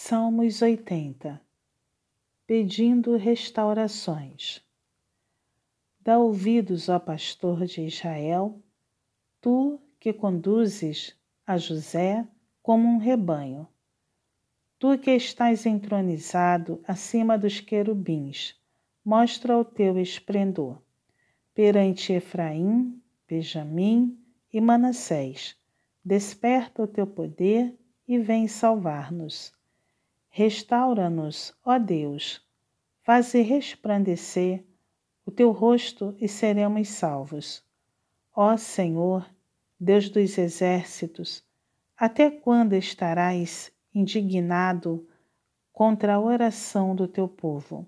Salmos 80 Pedindo restaurações. Dá ouvidos, ó pastor de Israel, tu que conduzes a José como um rebanho. Tu que estás entronizado acima dos querubins, mostra o teu esplendor. Perante Efraim, Benjamim e Manassés, desperta o teu poder e vem salvar-nos Restaura-nos, ó Deus, faze resplandecer o teu rosto e seremos salvos. Ó Senhor, Deus dos exércitos, até quando estarás indignado contra a oração do teu povo?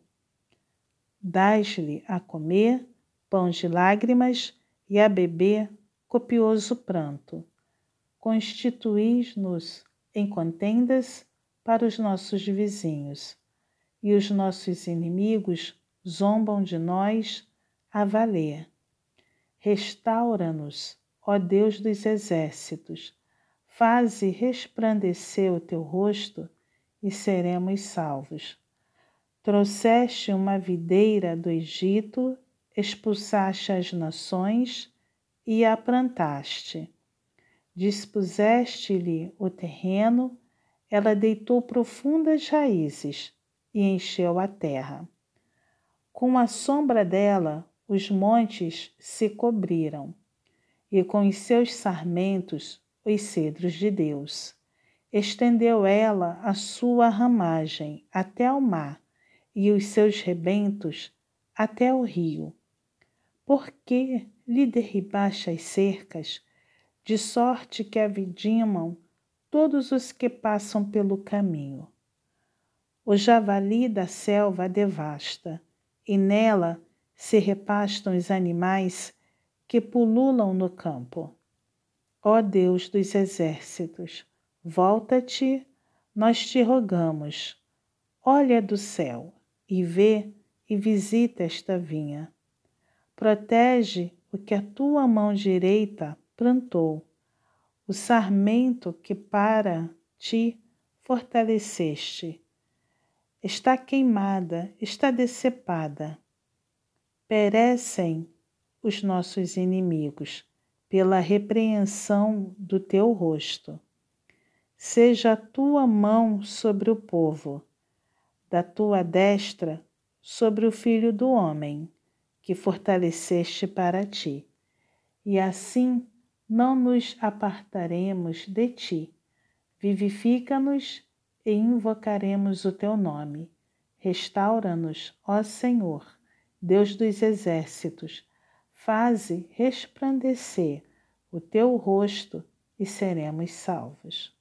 Dás-lhe a comer pão de lágrimas e a beber copioso pranto. Constituís-nos em contendas para os nossos vizinhos, e os nossos inimigos zombam de nós a valer. Restaura-nos, ó Deus dos exércitos, faze resplandecer o teu rosto e seremos salvos. Trouxeste uma videira do Egito, expulsaste as nações e a plantaste. Dispuseste-lhe o terreno ela deitou profundas raízes e encheu a terra. Com a sombra dela, os montes se cobriram, e com os seus sarmentos, os cedros de Deus. Estendeu ela a sua ramagem até ao mar, e os seus rebentos até o rio. Por que lhe derribaste as cercas, de sorte que a vidimam todos os que passam pelo caminho. O javali da selva devasta, e nela se repastam os animais que pululam no campo. Ó Deus dos exércitos, volta-te, nós te rogamos. Olha do céu e vê e visita esta vinha. Protege o que a tua mão direita plantou o sarmento que para ti fortaleceste. Está queimada, está decepada. Perecem os nossos inimigos pela repreensão do teu rosto. Seja a tua mão sobre o povo, da tua destra sobre o filho do homem, que fortaleceste para ti. E assim não nos apartaremos de ti. Vivifica-nos e invocaremos o teu nome. Restaura-nos, ó Senhor, Deus dos exércitos. Faze resplandecer o teu rosto e seremos salvos.